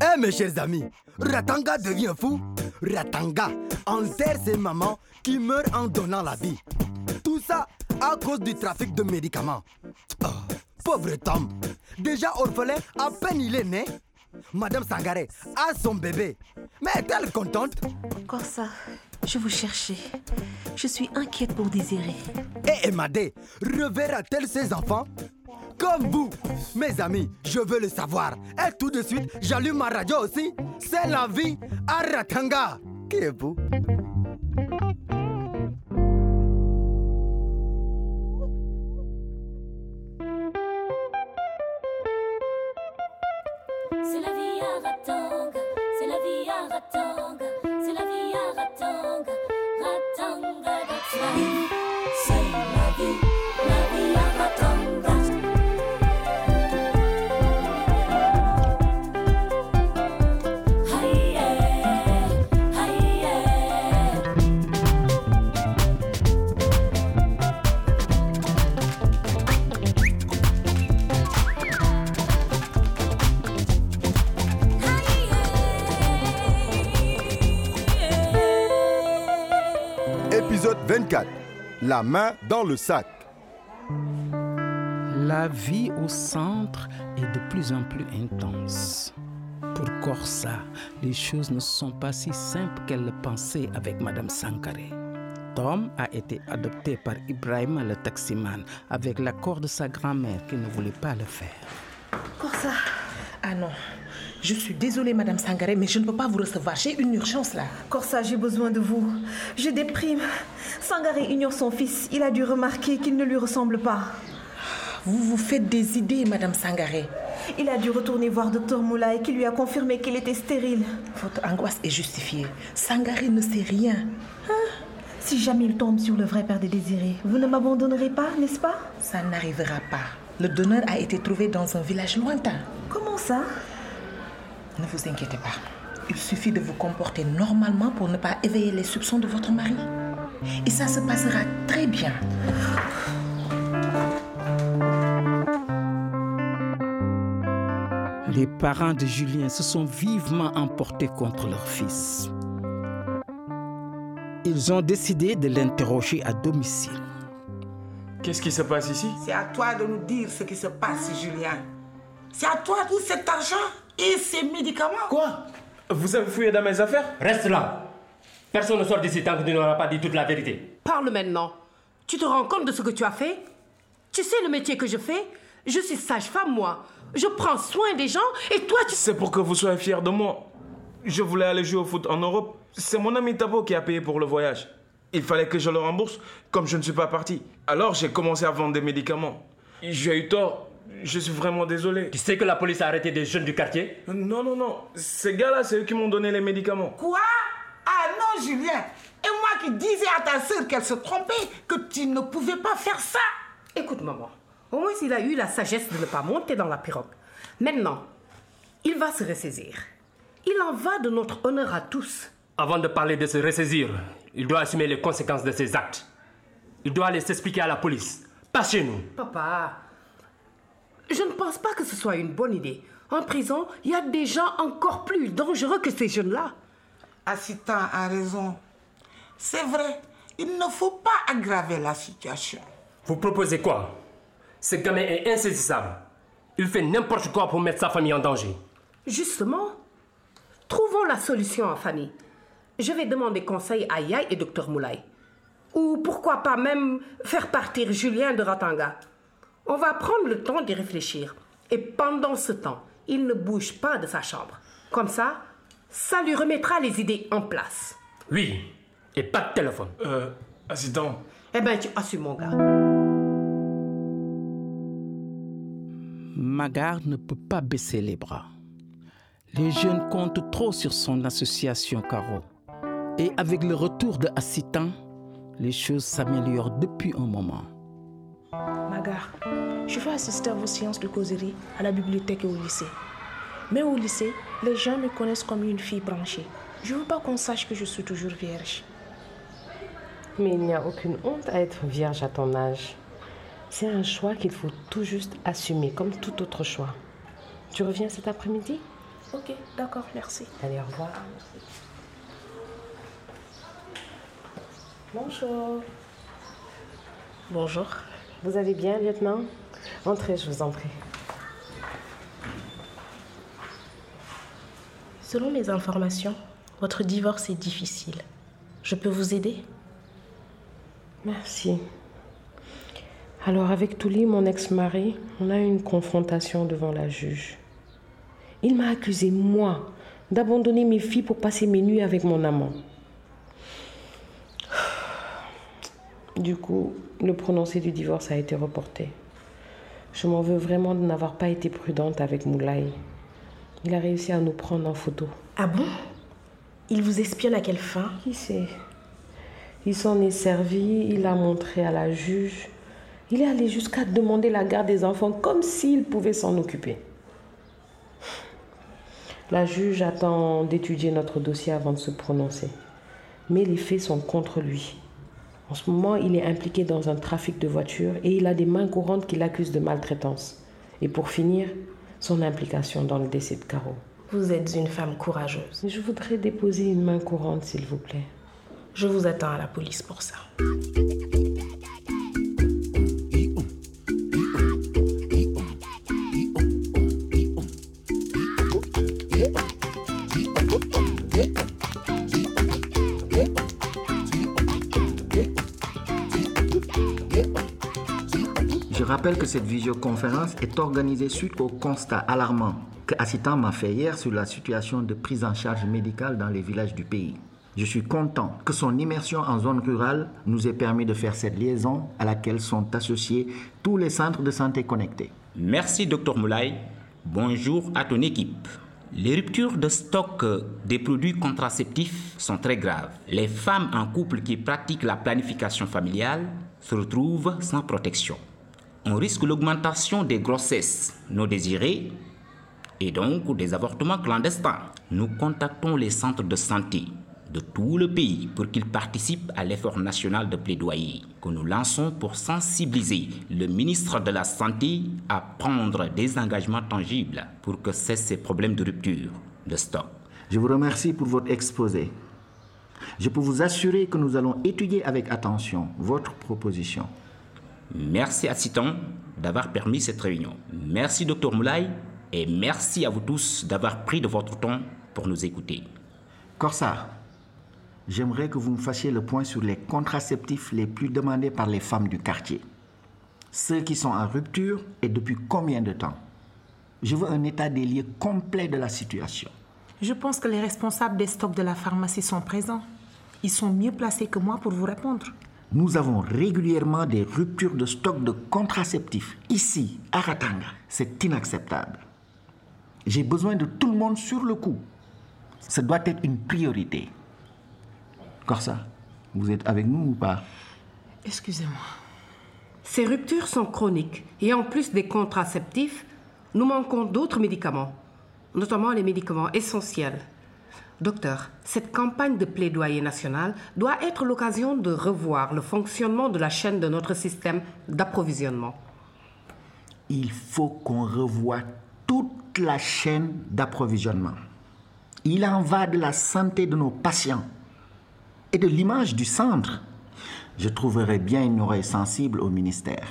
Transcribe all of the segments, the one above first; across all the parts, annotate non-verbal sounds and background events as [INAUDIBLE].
Eh mes chers amis, Ratanga devient fou. Ratanga enterre ses mamans qui meurent en donnant la vie. Tout ça à cause du trafic de médicaments. Oh, pauvre Tom, déjà orphelin, à peine il est né. Madame Sangaré a son bébé. Mais est-elle contente? Ça, je vous cherchais. Je suis inquiète pour désirer. Et Emadé reverra-t-elle ses enfants? Comme vous, mes amis, je veux le savoir. Et tout de suite, j'allume ma radio aussi. C'est la vie à Ratanga. Qui est vous la main dans le sac. La vie au centre est de plus en plus intense. Pour Corsa, les choses ne sont pas si simples qu'elle le pensait avec Madame Sankare. Tom a été adopté par Ibrahim le taximan avec l'accord de sa grand-mère qui ne voulait pas le faire. Corsa Ah non, je suis désolée, Madame Sangaré, mais je ne peux pas vous recevoir. J'ai une urgence là. Corsa, j'ai besoin de vous. Je déprime. Sangaré ignore son fils. Il a dû remarquer qu'il ne lui ressemble pas. Vous vous faites des idées, Madame Sangaré. Il a dû retourner voir Docteur Moulay qui lui a confirmé qu'il était stérile. Votre angoisse est justifiée. Sangaré ne sait rien. Hein? Si jamais il tombe sur le vrai père des désirés, vous ne m'abandonnerez pas, n'est-ce pas? Ça n'arrivera pas. Le donneur a été trouvé dans un village lointain. Comment ça? Ne vous inquiétez pas. Il suffit de vous comporter normalement pour ne pas éveiller les soupçons de votre mari. Et ça se passera très bien. Les parents de Julien se sont vivement emportés contre leur fils. Ils ont décidé de l'interroger à domicile. Qu'est-ce qui se passe ici? C'est à toi de nous dire ce qui se passe, Julien. C'est à toi tout cet argent et ces médicaments. Quoi? Vous avez fouillé dans mes affaires? Reste là. Personne ne sort d'ici tant que tu n'auras pas dit toute la vérité. Parle maintenant. Tu te rends compte de ce que tu as fait? Tu sais le métier que je fais? Je suis sage-femme, moi. Je prends soin des gens et toi, tu... C'est pour que vous soyez fiers de moi. Je voulais aller jouer au foot en Europe. C'est mon ami Tabo qui a payé pour le voyage. Il fallait que je le rembourse comme je ne suis pas parti. Alors j'ai commencé à vendre des médicaments. J'ai eu tort. Je suis vraiment désolé. Tu sais que la police a arrêté des jeunes du quartier? Non, non, non. Ces gars-là, c'est eux qui m'ont donné les médicaments. Quoi? Ah non, Julien. Et moi qui disais à ta sœur qu'elle se trompait, que tu ne pouvais pas faire ça. Écoute, maman. Au moins, il a eu la sagesse de ne pas monter dans la pirogue. Maintenant, il va se ressaisir. Il en va de notre honneur à tous. Avant de parler de se ressaisir, il doit assumer les conséquences de ses actes. Il doit aller s'expliquer à la police. Pas chez nous. Papa, je ne pense pas que ce soit une bonne idée. En prison, il y a des gens encore plus dangereux que ces jeunes-là. Assistant a raison. C'est vrai, il ne faut pas aggraver la situation. Vous proposez quoi? Ce gamin est insaisissable. Il fait n'importe quoi pour mettre sa famille en danger. Justement, trouvons la solution en famille. Je vais demander conseil à Yaï et Dr Moulay. Ou pourquoi pas même faire partir Julien de Ratanga. On va prendre le temps d'y réfléchir. Et pendant ce temps, il ne bouge pas de sa chambre. Comme ça, ça lui remettra les idées en place. Oui, et pas de téléphone. Euh, assistant. Eh ben, tu assumes, mon gars. Magar ne peut pas baisser les bras. Les jeunes comptent trop sur son association Caro. Et avec le retour de Assitan, les choses s'améliorent depuis un moment. Je vais assister à vos séances de causerie à la bibliothèque et au lycée. Mais au lycée, les gens me connaissent comme une fille branchée. Je ne veux pas qu'on sache que je suis toujours vierge. Mais il n'y a aucune honte à être vierge à ton âge. C'est un choix qu'il faut tout juste assumer, comme tout autre choix. Tu reviens cet après-midi? Ok, d'accord, merci. Allez, au revoir. Bonjour. Bonjour. Vous allez bien, lieutenant? Entrez, je vous en prie. Selon mes informations, votre divorce est difficile. Je peux vous aider? Merci. Alors avec Touli, mon ex-mari, on a eu une confrontation devant la juge. Il m'a accusé, moi, d'abandonner mes filles pour passer mes nuits avec mon amant. Du coup, le prononcé du divorce a été reporté. Je m'en veux vraiment de n'avoir pas été prudente avec Moulay. Il a réussi à nous prendre en photo. Ah bon? Il vous espionne à quelle fin? Qui sait? Il s'en est servi, il a montré à la juge. Il est allé jusqu'à demander la garde des enfants comme s'il pouvait s'en occuper. La juge attend d'étudier notre dossier avant de se prononcer. Mais les faits sont contre lui. En ce moment, il est impliqué dans un trafic de voitures et il a des mains courantes qui l'accusent de maltraitance. Et pour finir, son implication dans le décès de Caro. Vous êtes une femme courageuse. Je voudrais déposer une main courante, s'il vous plaît. Je vous attends à la police pour ça. Je rappelle que cette visioconférence est organisée suite au constat alarmant que Assitan m'a fait hier sur la situation de prise en charge médicale dans les villages du pays. Je suis content que son immersion en zone rurale nous ait permis de faire cette liaison à laquelle sont associés tous les centres de santé connectés. Merci, Dr Moulay. Bonjour à ton équipe. Les ruptures de stock des produits contraceptifs sont très graves. Les femmes en couple qui pratiquent la planification familiale se retrouvent sans protection. On risque l'augmentation des grossesses non désirées et donc des avortements clandestins. Nous contactons les centres de santé de tout le pays pour qu'ils participent à l'effort national de plaidoyer que nous lançons pour sensibiliser le ministre de la Santé à prendre des engagements tangibles pour que cessent ces problèmes de rupture de stock. Je vous remercie pour votre exposé. Je peux vous assurer que nous allons étudier avec attention votre proposition. Merci à Citon d'avoir permis cette réunion. Merci Dr Moulay et merci à vous tous d'avoir pris de votre temps pour nous écouter. Corsa, j'aimerais que vous me fassiez le point sur les contraceptifs les plus demandés par les femmes du quartier. Ceux qui sont en rupture et depuis combien de temps? Je veux un état des lieux complet de la situation. Je pense que les responsables des stocks de la pharmacie sont présents. Ils sont mieux placés que moi pour vous répondre. Nous avons régulièrement des ruptures de stock de contraceptifs ici, à Ratanga. C'est inacceptable. J'ai besoin de tout le monde sur le coup. Ça doit être une priorité. Corsa, vous êtes avec nous ou pas? Excusez-moi. Ces ruptures sont chroniques et en plus des contraceptifs, nous manquons d'autres médicaments, notamment les médicaments essentiels. Docteur, cette campagne de plaidoyer national doit être l'occasion de revoir le fonctionnement de la chaîne de notre système d'approvisionnement. Il faut qu'on revoie toute la chaîne d'approvisionnement. Il en va de la santé de nos patients et de l'image du centre. Je trouverais bien une oreille sensible au ministère.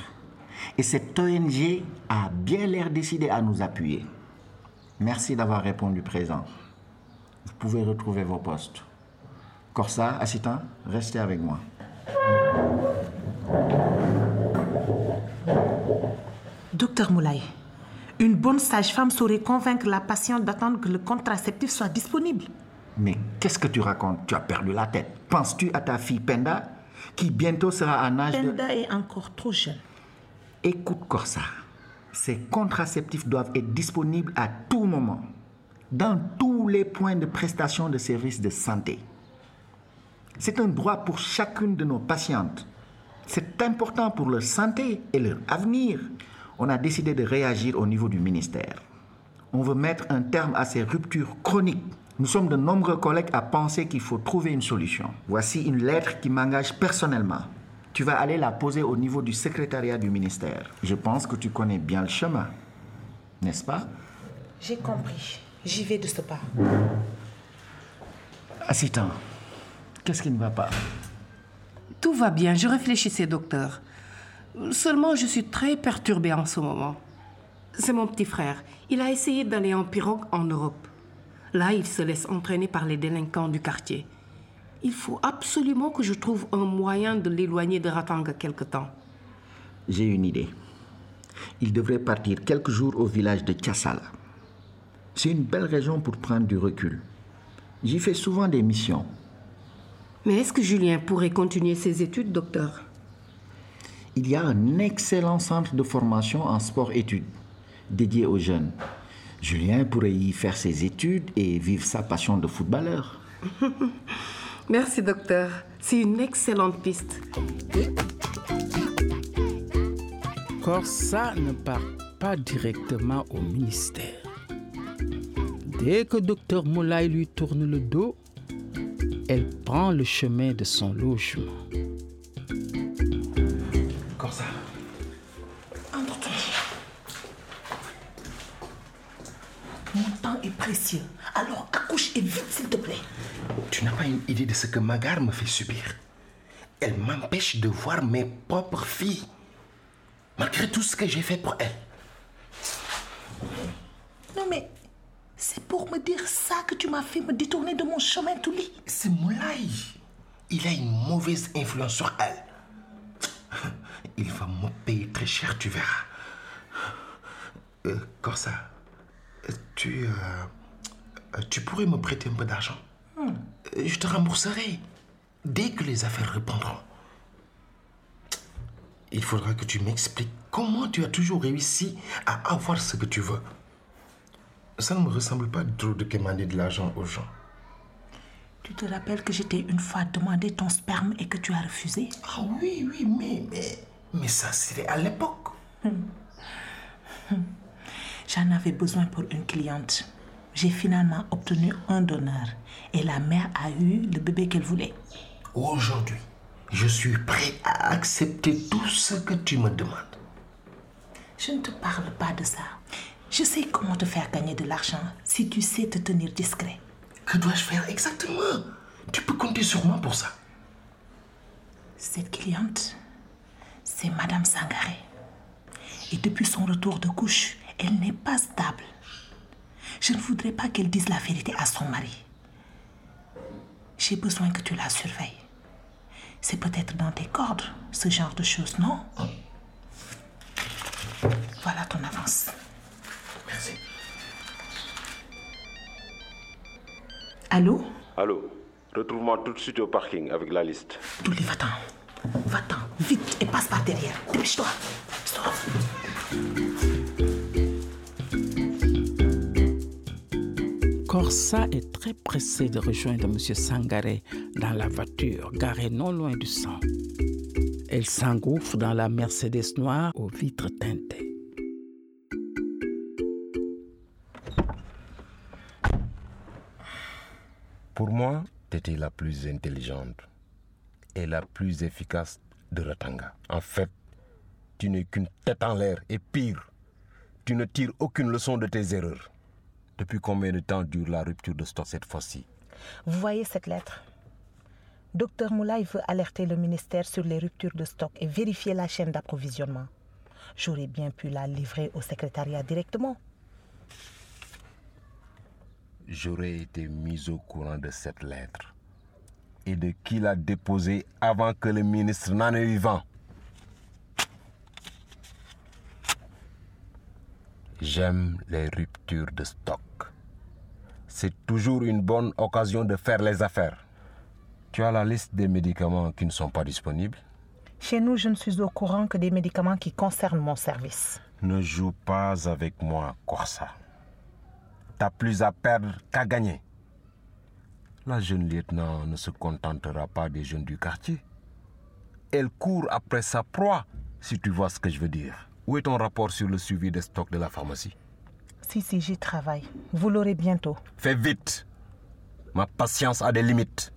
Et cette ONG a bien l'air décidée à nous appuyer. Merci d'avoir répondu présent. Vous pouvez retrouver vos postes. Corsa, assistant, restez avec moi. Docteur Moulay, une bonne sage-femme saurait convaincre la patiente d'attendre que le contraceptif soit disponible. Mais qu'est-ce que tu racontes? Tu as perdu la tête. Penses-tu à ta fille Penda, qui bientôt sera en âge de... Penda est encore trop jeune. Écoute, Corsa, ces contraceptifs doivent être disponibles à tout moment, dans tous les points de prestation de services de santé. C'est un droit pour chacune de nos patientes. C'est important pour leur santé et leur avenir. On a décidé de réagir au niveau du ministère. On veut mettre un terme à ces ruptures chroniques. Nous sommes de nombreux collègues à penser qu'il faut trouver une solution. Voici une lettre qui m'engage personnellement. Tu vas aller la poser au niveau du secrétariat du ministère. Je pense que tu connais bien le chemin, n'est-ce pas? J'ai compris. J'y vais de ce pas. Assitan, qu'est-ce qui ne va pas? Tout va bien, je réfléchissais, docteur. Seulement, je suis très perturbée en ce moment. C'est mon petit frère. Il a essayé d'aller en pirogue en Europe. Là, il se laisse entraîner par les délinquants du quartier. Il faut absolument que je trouve un moyen de l'éloigner de Ratanga quelque temps. J'ai une idée. Il devrait partir quelques jours au village de Tiassala. C'est une belle région pour prendre du recul. J'y fais souvent des missions. Mais est-ce que Julien pourrait continuer ses études, docteur? Il y a un excellent centre de formation en sport-études dédié aux jeunes. Julien pourrait y faire ses études et vivre sa passion de footballeur. [LAUGHS] Merci, docteur. C'est une excellente piste. Corsa ne part pas directement au ministère. Dès que docteur Moulay lui tourne le dos, elle prend le chemin de son logement. Corsa, Entre-toi. Mon temps est précieux. Alors accouche et vite, s'il te plaît. tu n'as pas une idée de ce que Magar me fait subir. Elle m'empêche de voir mes propres filles, malgré tout ce que j'ai fait pour elle. Non, mais c'est pour me dire ça que tu m'as fait me détourner de mon chemin tout lit. C'est Moulay. Il a une mauvaise influence sur elle. Il va me payer très cher, tu verras. Euh, Corsa, tu, euh, tu pourrais me prêter un peu d'argent Euh, Je te rembourserai dès que les affaires reprendront. Il faudra que tu m'expliques comment tu as toujours réussi à avoir ce que tu veux. Ça ne me ressemble pas trop de demander de l'argent aux gens. Tu te rappelles que j'étais une fois demandé ton sperme et que tu as refusé? Ah oui, oui, mais, mais, mais ça c'était à l'époque. [LAUGHS] J'en avais besoin pour une cliente. J'ai finalement obtenu un donneur et la mère a eu le bébé qu'elle voulait. Aujourd'hui, je suis prêt à accepter tout ce que tu me demandes. Je ne te parle pas de ça. Je sais comment te faire gagner de l'argent si tu sais te tenir discret. Que dois-je faire exactement? Tu peux compter sur moi pour ça. Cette cliente, c'est Madame Sangaré. Et depuis son retour de couche, elle n'est pas stable. Je ne voudrais pas qu'elle dise la vérité à son mari. J'ai besoin que tu la surveilles. C'est peut-être dans tes cordes, ce genre de choses, non? Voilà ton avance. Allô? Allô, retrouve-moi tout de suite au parking avec la liste. Douli, va-t'en. Va-t'en, vite, et passe par derrière. Dépêche-toi. Stop. Corsa est très pressé de rejoindre M. Sangaré dans la voiture garée non loin du sang. Elle s'engouffre dans la Mercedes noire aux vitres teintées. Pour moi, tu étais la plus intelligente et la plus efficace de Ratanga. En fait, tu n'es qu'une tête en l'air et pire, tu ne tires aucune leçon de tes erreurs. Depuis combien de temps dure la rupture de stock cette fois-ci? Vous voyez cette lettre? Docteur Moulay veut alerter le ministère sur les ruptures de stock et vérifier la chaîne d'approvisionnement. J'aurais bien pu la livrer au secrétariat directement. J'aurais été mis au courant de cette lettre et de qui l'a déposée avant que le ministre n'en ait eu vent. J'aime les ruptures de stock. C'est toujours une bonne occasion de faire les affaires. Tu as la liste des médicaments qui ne sont pas disponibles? Chez nous, je ne suis au courant que des médicaments qui concernent mon service. Ne joue pas avec moi, Corsa. T'as plus à perdre qu'à gagner. La jeune lieutenant ne se contentera pas des jeunes du quartier. Elle court après sa proie, si tu vois ce que je veux dire. Où est ton rapport sur le suivi des stocks de la pharmacie? Si, si, j'y travaille. Vous l'aurez bientôt. Fais vite. Ma patience a des limites.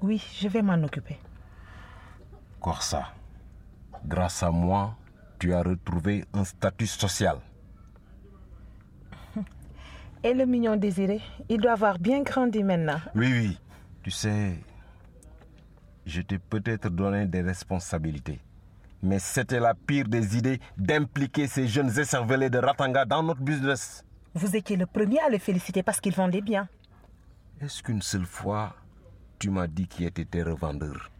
Oui, je vais m'en occuper. Corsa, Grâce à moi, tu as retrouvé un statut social. Et le mignon désiré, il doit avoir bien grandi maintenant. Oui, oui. Tu sais, je t'ai peut-être donné des responsabilités. Mais c'était la pire des idées d'impliquer ces jeunes écervelés de Ratanga dans notre business. Vous étiez le premier à le féliciter parce qu'il vendait bien. Est-ce qu'une seule fois, tu m'as dit qui était tes revendeurs?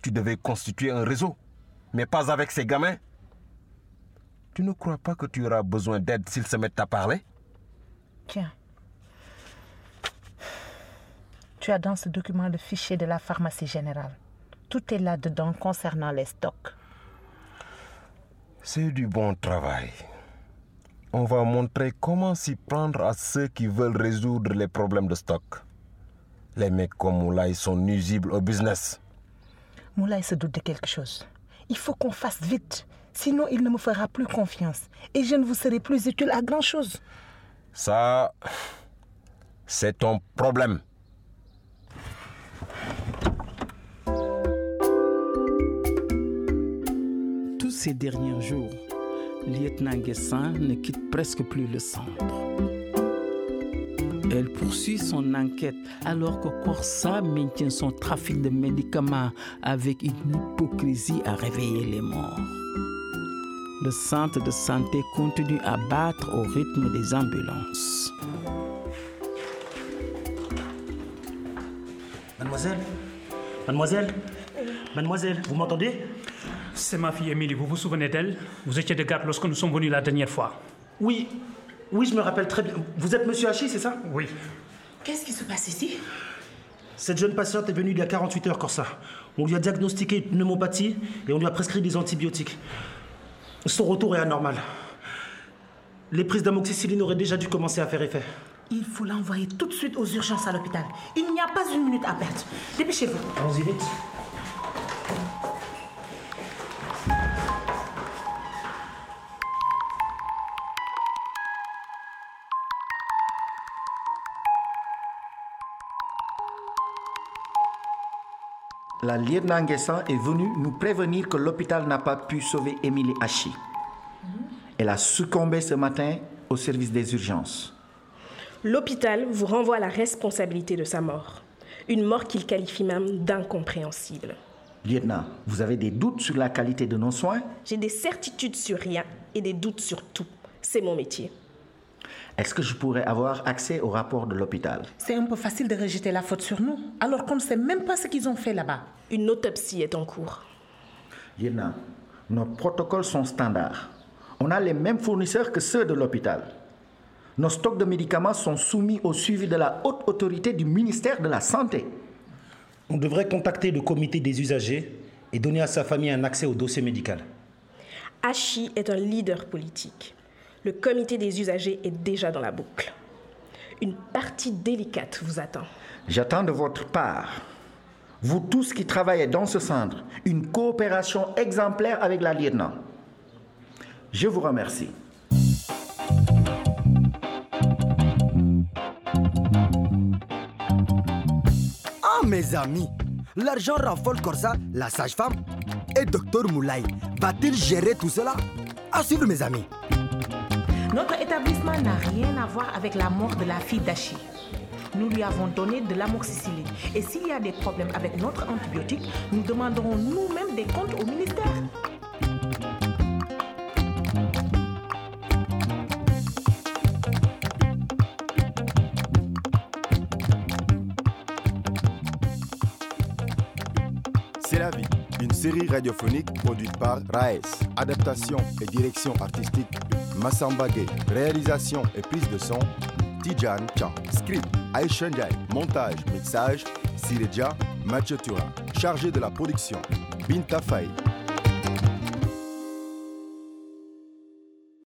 Tu devais constituer un réseau, mais pas avec ces gamins. Tu ne crois pas que tu auras besoin d'aide s'ils se mettent à parler? Tiens. Tu as dans ce document le fichier de la pharmacie générale. Tout est là-dedans concernant les stocks. C'est du bon travail. On va montrer comment s'y prendre à ceux qui veulent résoudre les problèmes de stock. Les mecs comme Moulay sont nuisibles au business. Moulay se doute de quelque chose. Il faut qu'on fasse vite. Sinon, il ne me fera plus confiance. Et je ne vous serai plus utile à grand-chose. Ça, c'est ton problème. Tous ces derniers jours, lieutenant Guessin ne quitte presque plus le centre. Elle poursuit son enquête alors que Corsa maintient son trafic de médicaments avec une hypocrisie à réveiller les morts. Le centre de santé continue à battre au rythme des ambulances. Mademoiselle Mademoiselle Mademoiselle, vous m'entendez? C'est ma fille Émilie, vous vous souvenez d'elle? Vous étiez de garde lorsque nous sommes venus la dernière fois. Oui, oui, je me rappelle très bien. Vous êtes Monsieur Hachi, c'est ça? Oui. Qu'est-ce qui se passe ici? Cette jeune patiente est venue il y a 48 heures, Corsa. On lui a diagnostiqué une pneumopathie et on lui a prescrit des antibiotiques. Son retour est anormal. Les prises d'amoxicilline auraient déjà dû commencer à faire effet. Il faut l'envoyer tout de suite aux urgences à l'hôpital. Il n'y a pas une minute à perdre. Dépêchez-vous. Allons-y vite. La lieutenant Nguessan est venue nous prévenir que l'hôpital n'a pas pu sauver Émilie Hachi. Elle a succombé ce matin au service des urgences. L'hôpital vous renvoie à la responsabilité de sa mort. Une mort qu'il qualifie même d'incompréhensible. Lieutenant, vous avez des doutes sur la qualité de nos soins? J'ai des certitudes sur rien et des doutes sur tout. C'est mon métier. Est-ce que je pourrais avoir accès au rapport de l'hôpital? C'est un peu facile de rejeter la faute sur nous, alors qu'on ne sait même pas ce qu'ils ont fait là-bas. Une autopsie est en cours. Lieutenant, nos protocoles sont standards. On a les mêmes fournisseurs que ceux de l'hôpital. Nos stocks de médicaments sont soumis au suivi de la haute autorité du ministère de la Santé. On devrait contacter le comité des usagers et donner à sa famille un accès au dossier médical. Hachi est un leader politique. Le comité des usagers est déjà dans la boucle. Une partie délicate vous attend. J'attends de votre part, vous tous qui travaillez dans ce centre, une coopération exemplaire avec la lieutenant. Je vous remercie. Ah, mes amis, l'argent raffole Corsa, la sage-femme et Docteur Moulay. Va-t-il gérer tout cela? À suivre, mes amis. Notre établissement n'a rien à voir avec la mort de la fille d'Achi. Nous lui avons donné de l'amoxicilline. Et s'il y a des problèmes avec notre antibiotique, nous demanderons nous-mêmes des comptes au ministère. C'est la vie, une série radiophonique produite par Raes. Adaptation et direction artistique Massamba. Réalisation et prise de son Tijan Chan. Script Ndiaye. Montage, mixage Sireja Mathieu. Chargé de la production Binta Faye.